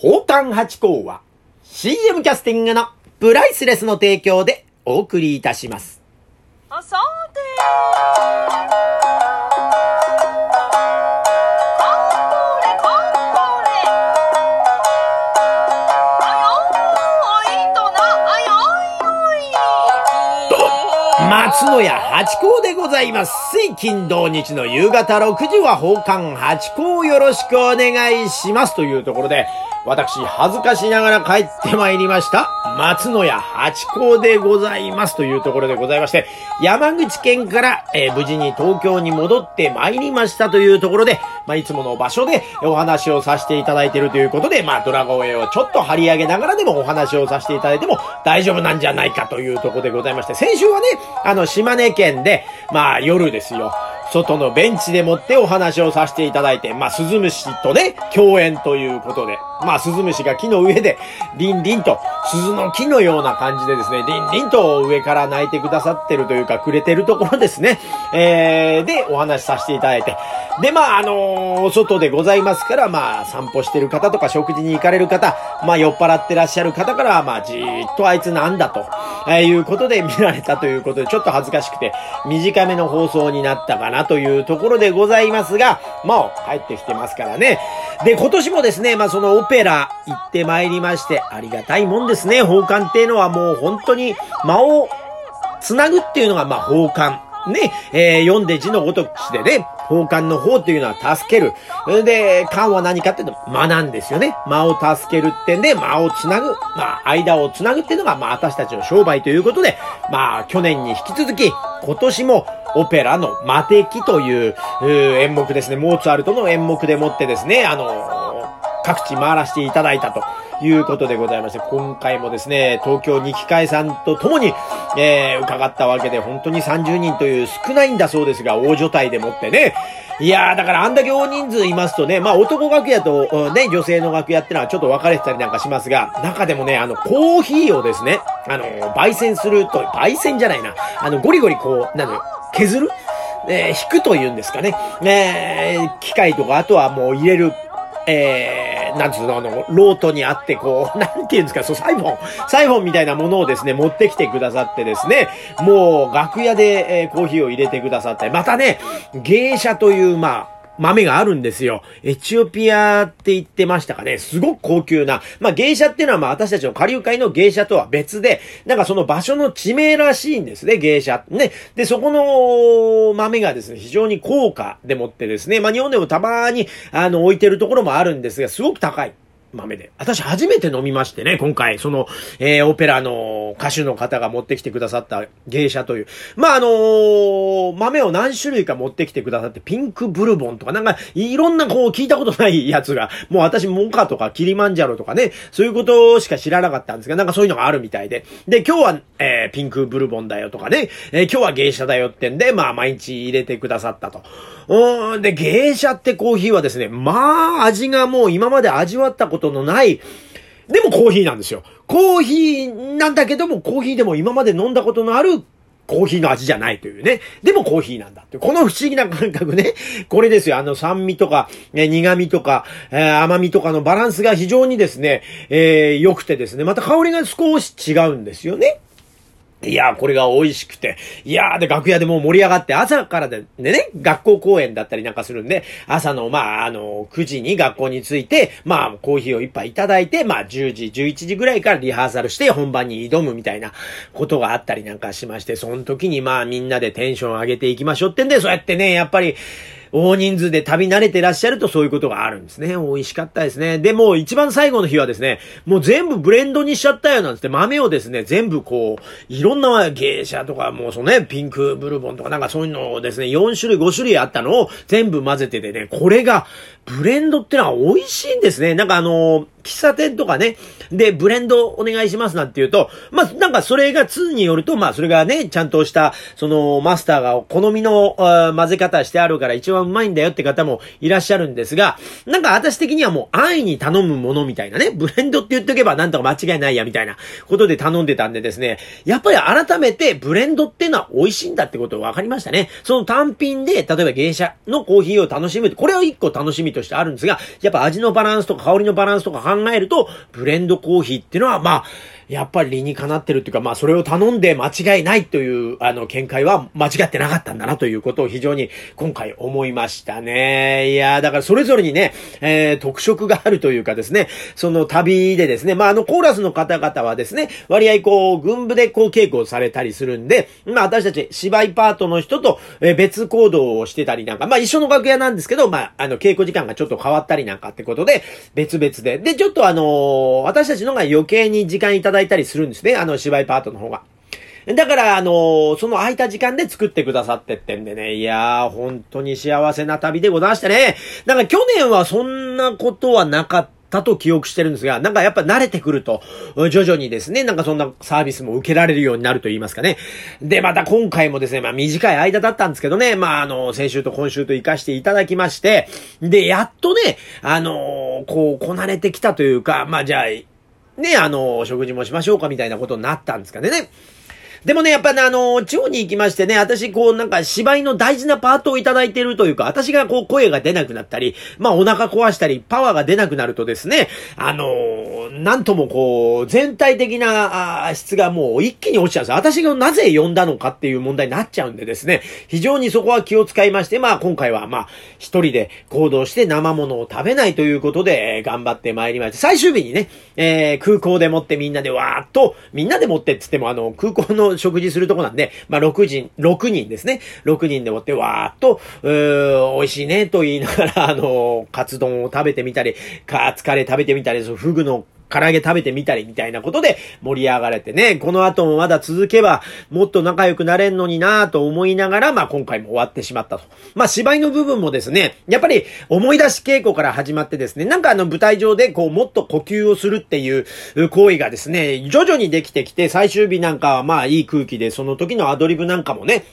宝冠八甲は CM キャスティングのプライスレスの提供でお送りいたします。あ松野屋八甲でございます。水金土日の夕方6時は宝冠八甲をよろしくお願いします。というところで、私、恥ずかしながら帰ってまいりました。松野屋八甲でございます。というところでございまして、山口県から、えー無事に東京に戻ってまいりましたというところで、まあ、いつもの場所でお話をさせていただいているということで、まあ、ドラゴンエをちょっと張り上げながらでもお話をさせていただいても大丈夫なんじゃないかというところでございまして、先週はね、あの、島根県で、まあ、夜ですよ。外のベンチでもってお話をさせていただいて、まあ、スズムシとね、共演ということで、まあ、スズムシが木の上で、リンリンと、鈴の木のような感じでですね、リンリンと上から泣いてくださってるというか、くれてるところですね。えー、で、お話しさせていただいて。で、まあ、あのー外でございますから、まあ、散歩してる方とか、食事に行かれる方、まあ、酔っ払ってらっしゃる方から、まあ、じーっとあいつなんだと、えいうことで見られたということで、ちょっと恥ずかしくて、短めの放送になったかなというところでございますが、まあ、帰ってきてますからね。で、今年もですね、まあ、そのオペラ行ってまいりまして、ありがたいもんですね。奉還っていうのはもう本当に間をつなぐっていうのが、まあ、奉還。ね、えー読んで字のごとくしてね、奉還の方っていうのは助ける。で、官は何かっていうと、間なんですよね。間を助けるってんで、間をつなぐ。まあ、間をつなぐっていうのが、まあ、私たちの商売ということで、まあ、去年に引き続き、今年も、オペラの魔敵という、演目ですね。モーツァルトの演目でもってですね、あの各地回らせていただいたということでございまして、今回もですね、東京二機会さんと共に、えー、伺ったわけで、本当に30人という少ないんだそうですが、大所帯でもってね。いやー、だからあんだけ大人数いますとね、まあ男楽屋と、ね、女性の楽屋ってのはちょっと分かれてたりなんかしますが、中でもね、あの、コーヒーをですね、あの、焙煎すると、焙煎じゃないな、あの、ゴリゴリこう、なの、削る？えー引くというんですかね。えー機械とか、あとはもう入れる、えー、なんつうの、あの、ロートにあって、こう、なんていうんですか、そう、サイフォン、サイフォンみたいなものをですね、持ってきてくださってですね、もう、楽屋で、えーコーヒーを入れてくださって、またね、芸者という、まあ、豆があるんですよ。エチオピアって言ってましたかね。すごく高級な。まあ芸者っていうのはまあ私たちの下流会の芸者とは別で、なんかその場所の地名らしいんですね、芸者。ね。で、そこの豆がですね、非常に高価でもってですね、まあ日本でもたまにあの置いてるところもあるんですが、すごく高い。豆で。私初めて飲みましてね、今回、その、えー、オペラの歌手の方が持ってきてくださった芸者という。まあ、あのー豆を何種類か持ってきてくださって、ピンクブルボンとか、なんか、いろんなこう、聞いたことない やつが、もう私、モカとかキリマンジャロとかね、そういうことしか知らなかったんですが、なんかそういうのがあるみたいで。で、今日は、えー、ピンクブルボンだよとかね、えー今日は芸者だよってんで、まあ、毎日入れてくださったと。うん、で、芸者ってコーヒーはですね、まあ、味がもう今まで味わったことことのない、でもコーヒーなんですよ。コーヒーなんだけども、コーヒーでも今まで飲んだことのあるコーヒーの味じゃないというね。でもコーヒーなんだって。この不思議な感覚ね。これですよ。あの酸味とか、え苦味とか、えー甘みとかのバランスが非常にですね、えー良くてですね。また香りが少し違うんですよね。いやー、これが美味しくて。いやー、で、楽屋でもう盛り上がって、朝からで、ね、学校公演だったりなんかするんで、朝の、まあ、あの、9時に学校に着いて、まあ、コーヒーを一杯いただいて、まあ、10時、11時ぐらいからリハーサルして本番に挑むみたいなことがあったりなんかしまして、その時にまあ、みんなでテンション上げていきましょうってんで、そうやってね、やっぱり、大人数で旅慣れてらっしゃるとそういうことがあるんですね。美味しかったですね。で、もう一番最後の日はですね、もう全部ブレンドにしちゃったよなんつって豆をですね、全部こう、いろんな芸者とか、もうそのね、ピンクブルボンとかなんかそういうのをですね、4種類5種類あったのを全部混ぜててね、これが、ブレンドってのは美味しいんですね。なんかあの喫茶店とかね、で、ブレンドお願いしますなんて言うと、まあ、なんかそれが2によると、まあ、それがね、ちゃんとした、その、マスターが好みの混ぜ方してあるから一番うまいんだよって方もいらっしゃるんですが、なんか私的にはもう安易に頼むものみたいなね、ブレンドって言っとけばなんとか間違いないやみたいなことで頼んでたんでですね、やっぱり改めてブレンドってのは美味しいんだってことが分かりましたね。その単品で、例えば芸者のコーヒーを楽しむ。これを一個楽しみととしてあるんですが、やっぱ味のバランスとか香りのバランスとか考えると、ブレンドコーヒーっていうのは、まあ、やっぱり理にかなってるっていうか、まあそれを頼んで間違いないという、あの、見解は間違ってなかったんだなということを非常に今回思いましたね。いやだからそれぞれにね、えー、特色があるというかですね、その旅でですね、まああのコーラスの方々はですね、割合こう、軍部でこう稽古をされたりするんで、まあ私たち芝居パートの人と、え別行動をしてたりなんか、まあ一緒の楽屋なんですけど、まああの稽古時間がちょっと変わったりなんかってことで、別々で。で、ちょっとあの、私たちのが余計に時間いただだいたりするんですね。あの、芝居パートの方が。だから、あのー、その空いた時間で作ってくださってってんでね。いやー、本当に幸せな旅でございましたね。なんか去年はそんなことはなかったと記憶してるんですが、なんかやっぱ慣れてくると、徐々にですね、なんかそんなサービスも受けられるようになると言いますかね。で、また今回もですね、まあ短い間だったんですけどね、まああの、先週と今週と活かしていただきまして、で、やっとね、あのー、こう、こなれてきたというか、まあじゃあ、ね、あの、食事もしましょうかみたいなことになったんですかね。でもね、やっぱね、あの、地方に行きましてね、私、こう、なんか、芝居の大事なパートをいただいてるというか、私がこう、声が出なくなったり、まあ、お腹壊したり、パワーが出なくなるとですね、あの、なんともこう、全体的な、あ質がもう一気に落ちちゃうんです私がなぜ呼んだのかっていう問題になっちゃうんでですね、非常にそこは気を使いまして、まあ、今回は、まあ、一人で行動して生物を食べないということで、えー、頑張ってまいりました。最終日にね、えー、空港でもってみんなでわーっと、みんなでもってってっても、あの、空港の食事するとこなんで、まあ、6人、6人ですね。6人でもってわーっと、うー美味しいねと言いながら、あの、カツ丼を食べてみたり、カツカレー食べてみたり、そのフグの唐揚げ食べてみたりみたいなことで盛り上がれてね、この後もまだ続けばもっと仲良くなれんのになぁと思いながら、まあ今回も終わってしまったと。まあ芝居の部分もですね、やっぱり思い出し稽古から始まってですね、なんかあの舞台上でこうもっと呼吸をするっていう行為がですね、徐々にできてきて、最終日なんかはまあいい空気で、その時のアドリブなんかもね、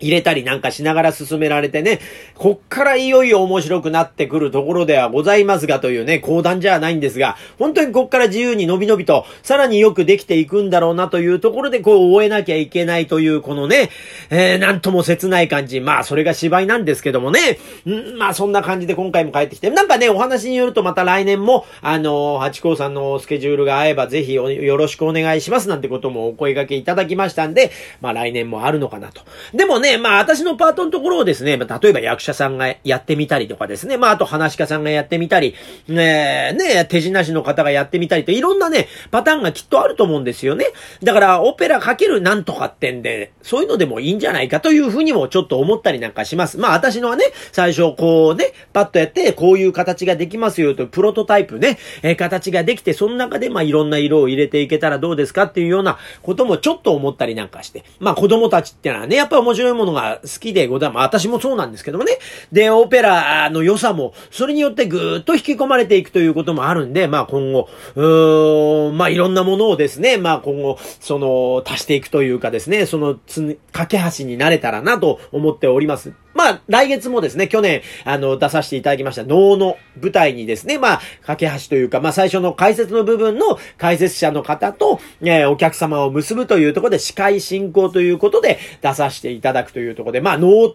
入れたりなんかしながら進められてね、こっからいよいよ面白くなってくるところではございますがというね、講談じゃないんですが、本当にこっから自由に伸び伸びと、さらによくできていくんだろうなというところでこう終えなきゃいけないというこのね、えー、なんとも切ない感じ。まあそれが芝居なんですけどもね、んまあそんな感じで今回も帰ってきて、なんかね、お話によるとまた来年も、あのー、八甲さんのスケジュールが合えばぜひよろしくお願いしますなんてこともお声掛けいただきましたんで、まあ来年もあるのかなと。でもね、ねまあ私のパートのところをですね、まあ、例えば役者さんがやってみたりとかですね、まああと話し家さんがやってみたり、ねね手品師の方がやってみたりといろんなね、パターンがきっとあると思うんですよね。だからオペラかけるなんとかってんで、そういうのでもいいんじゃないかというふうにもちょっと思ったりなんかします。まあ私のはね、最初こうね、パッとやって、こういう形ができますよというプロトタイプね、え、形ができて、その中でまあいろんな色を入れていけたらどうですかっていうようなこともちょっと思ったりなんかして。まあ子供たちってのはね、やっぱ面白いものが好きでございます。私もそうなんですけどもね。で、オペラの良さも、それによってぐーっと引き込まれていくということもあるんで、まあ今後、うーん、まあいろんなものをですね、まあ今後、その、足していくというかですね、そのつ、架け橋になれたらなと思っております。まあ、来月もですね、去年、あの、出させていただきました能の舞台にですね、まあ、架け橋というか、まあ、最初の解説の部分の解説者の方と、えー、お客様を結ぶというところで、司会進行ということで出させていただくというところで、まあ、能っ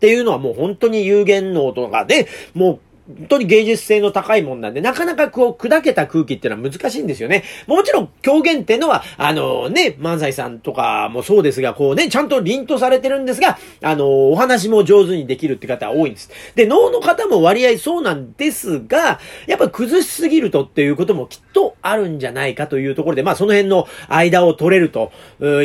ていうのはもう本当に有限能とかで、もう本当に芸術性の高いもんなんで、なかなかこう、砕けた空気っていうのは難しいんですよね。もちろん、狂言っていうのは、あのね、万歳さんとかもそうですが、こうね、ちゃんと凛とされてるんですが、あのお話も上手にできるって方は多いんです。で、能の方も割合そうなんですが、やっぱ崩しすぎるとっていうこともきっとあるんじゃないかというところで、まあその辺の間を取れると、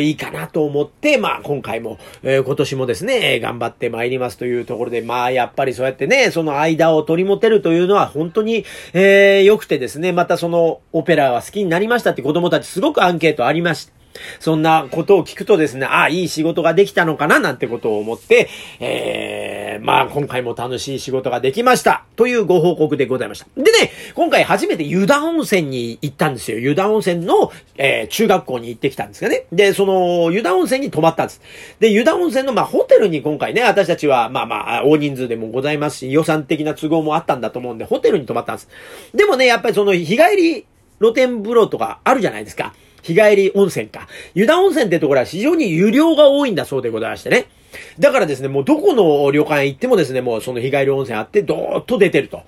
いいかなと思って、まあ今回も、えー、今年もですね、頑張って参りますというところで、まあやっぱりそうやってね、その間を取り持てるというのは本当に、えー、良くてですね、またそのオペラは好きになりましたって子供たちすごくアンケートありました。そんなことを聞くとですね、ああ、いい仕事ができたのかななんてことを思って、えー、まあ今回も楽しい仕事ができました。というご報告でございました。でね、今回初めて湯田温泉に行ったんですよ。湯田温泉の、えー、中学校に行ってきたんですがね。で、その湯田温泉に泊まったんです。で、湯田温泉のまあホテルに今回ね、私たちはまあまあ大人数でもございますし、予算的な都合もあったんだと思うんで、ホテルに泊まったんです。でもね、やっぱりその日帰り露天風呂とかあるじゃないですか。日帰り温泉か。湯田温泉ってところは非常に湯量が多いんだそうでございましてね。だからですね、もうどこの旅館行ってもですね、もうその日帰り温泉あって、どーっと出てると。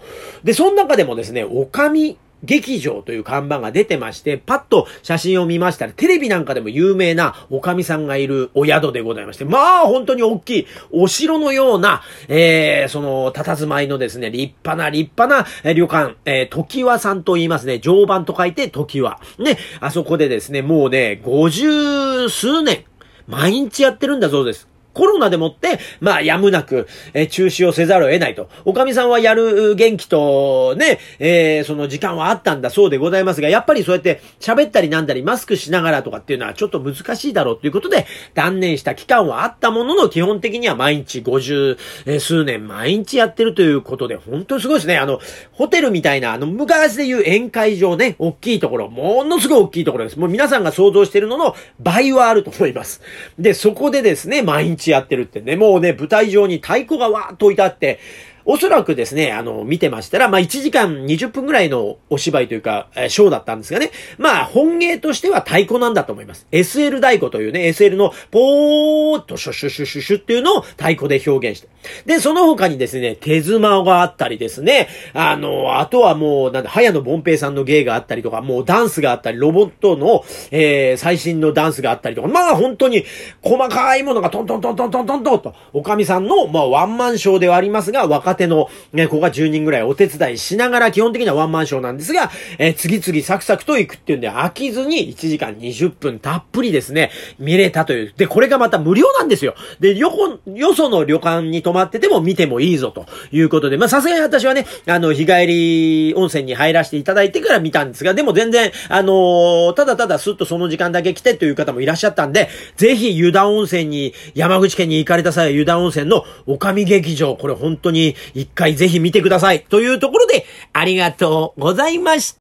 で、その中でもですね、おかみ劇場という看板が出てまして、パッと写真を見ましたら、テレビなんかでも有名なおかみさんがいるお宿でございまして、まあ本当に大きいお城のような、えー、その、佇まいのですね、立派な立派な旅館、えー、時和さんと言いますね、常磐と書いて時和。ね、あそこでですね、もうね、五十数年、毎日やってるんだそうです。コロナでもって、まあ、やむなく、えー中止をせざるを得ないと。おかみさんはやる元気と、ね、えーその時間はあったんだそうでございますが、やっぱりそうやって喋ったりなんだり、マスクしながらとかっていうのはちょっと難しいだろうということで、断念した期間はあったものの、基本的には毎日50えー数年毎日やってるということで、本当にすごいですね。あの、ホテルみたいな、あの、昔でいう宴会場ね、大きいところ、ものすごい大きいところです。もう皆さんが想像しているのの倍はあると思います。で、そこでですね、毎日やってるってね、もうね、舞台上に太鼓がわーっといてあって、おそらくですね、あの、見てましたら、まあ、1時間20分ぐらいのお芝居というか、えーショーだったんですがね、まあ、本芸としては太鼓なんだと思います。SL 太鼓というね、SL のポーっとシュシュシュシュシュっていうのを太鼓で表現して。で、その他にですね、手妻があったりですね、あの、あとはもう、なんだ、早野凡平さんの芸があったりとか、もうダンスがあったり、ロボットの、えー、最新のダンスがあったりとか、まあ、本当に、細かいものがトントントントントントンと、おかみさんの、まあ、ワンマンショーではありますが、若手の、ね、子が10人ぐらいお手伝いしながら、基本的にはワンマンショーなんですが、えー次々サクサクと行くっていうんで、飽きずに1時間20分たっぷりですね、見れたという。で、これがまた無料なんですよ。で、よこ、よその旅館に泊まってても見てもいいぞということで、まあ、さすがに私はね、あの、日帰り温泉に入らせていただいてから見たんですが、でも全然、あのーただただスッとその時間だけ来てという方もいらっしゃったんで、ぜひ湯田温泉に、山口県に行かれた際は湯田温泉のおかみ劇場、これ本当に一回ぜひ見てください。というところで、ありがとうございました。